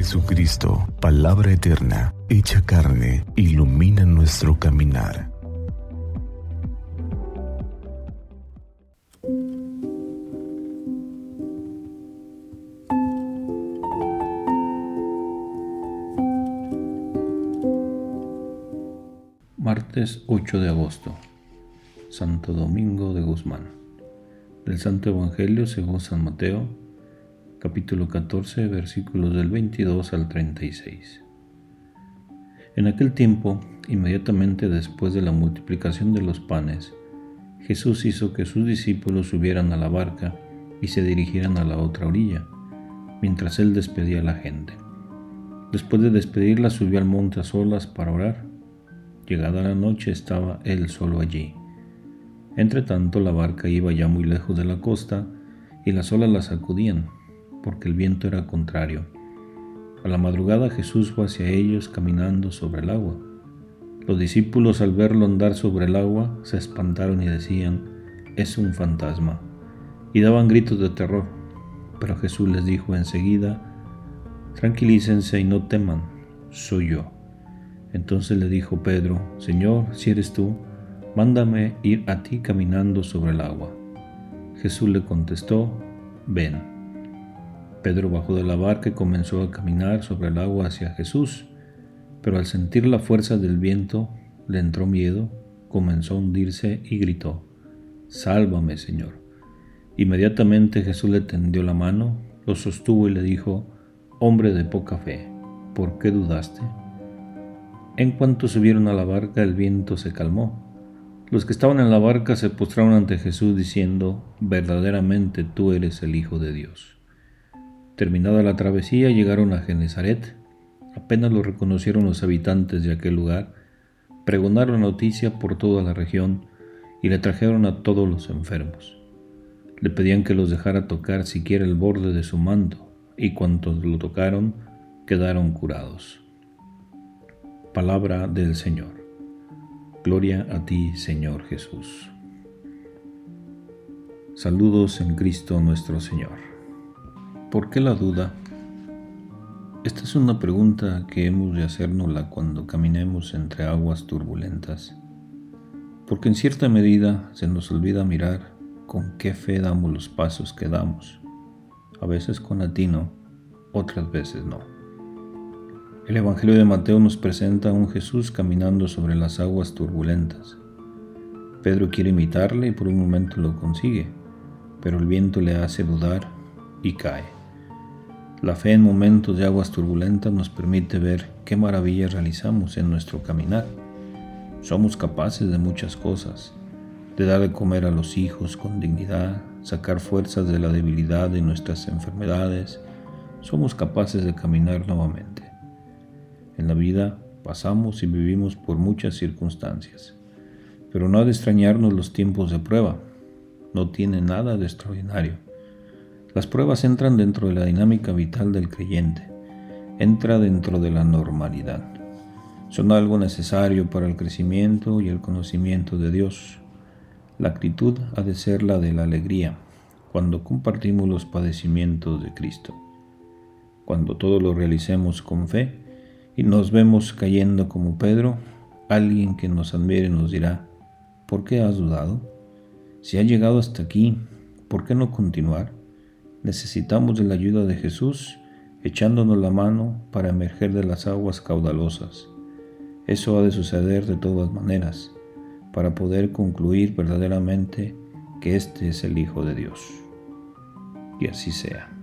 Jesucristo, palabra eterna, hecha carne, ilumina nuestro caminar. Martes 8 de agosto, Santo Domingo de Guzmán. Del Santo Evangelio según San Mateo, capítulo 14, versículos del 22 al 36. En aquel tiempo, inmediatamente después de la multiplicación de los panes, Jesús hizo que sus discípulos subieran a la barca y se dirigieran a la otra orilla, mientras él despedía a la gente. Después de despedirla subió al monte a solas para orar. Llegada la noche estaba él solo allí. Entre tanto la barca iba ya muy lejos de la costa y las olas la sacudían porque el viento era contrario. A la madrugada Jesús fue hacia ellos caminando sobre el agua. Los discípulos al verlo andar sobre el agua se espantaron y decían, es un fantasma, y daban gritos de terror. Pero Jesús les dijo enseguida, tranquilícense y no teman, soy yo. Entonces le dijo Pedro, Señor, si eres tú, mándame ir a ti caminando sobre el agua. Jesús le contestó, ven. Pedro bajó de la barca y comenzó a caminar sobre el agua hacia Jesús, pero al sentir la fuerza del viento le entró miedo, comenzó a hundirse y gritó, Sálvame, Señor. Inmediatamente Jesús le tendió la mano, lo sostuvo y le dijo, Hombre de poca fe, ¿por qué dudaste? En cuanto subieron a la barca el viento se calmó. Los que estaban en la barca se postraron ante Jesús diciendo, Verdaderamente tú eres el Hijo de Dios. Terminada la travesía llegaron a Genezaret. Apenas lo reconocieron los habitantes de aquel lugar, pregonaron noticia por toda la región y le trajeron a todos los enfermos. Le pedían que los dejara tocar siquiera el borde de su manto, y cuantos lo tocaron quedaron curados. Palabra del Señor. Gloria a ti, Señor Jesús. Saludos en Cristo nuestro Señor. ¿Por qué la duda? Esta es una pregunta que hemos de hacérnosla cuando caminemos entre aguas turbulentas, porque en cierta medida se nos olvida mirar con qué fe damos los pasos que damos, a veces con atino, otras veces no. El Evangelio de Mateo nos presenta a un Jesús caminando sobre las aguas turbulentas. Pedro quiere imitarle y por un momento lo consigue, pero el viento le hace dudar y cae. La fe en momentos de aguas turbulentas nos permite ver qué maravillas realizamos en nuestro caminar. Somos capaces de muchas cosas, de dar de comer a los hijos con dignidad, sacar fuerzas de la debilidad de nuestras enfermedades. Somos capaces de caminar nuevamente. En la vida pasamos y vivimos por muchas circunstancias, pero no ha de extrañarnos los tiempos de prueba. No tiene nada de extraordinario las pruebas entran dentro de la dinámica vital del creyente, entra dentro de la normalidad. Son algo necesario para el crecimiento y el conocimiento de Dios. La actitud ha de ser la de la alegría cuando compartimos los padecimientos de Cristo. Cuando todo lo realicemos con fe y nos vemos cayendo como Pedro, alguien que nos admire nos dirá, ¿por qué has dudado? Si ha llegado hasta aquí, ¿por qué no continuar? Necesitamos de la ayuda de Jesús echándonos la mano para emerger de las aguas caudalosas. Eso ha de suceder de todas maneras, para poder concluir verdaderamente que este es el Hijo de Dios. Y así sea.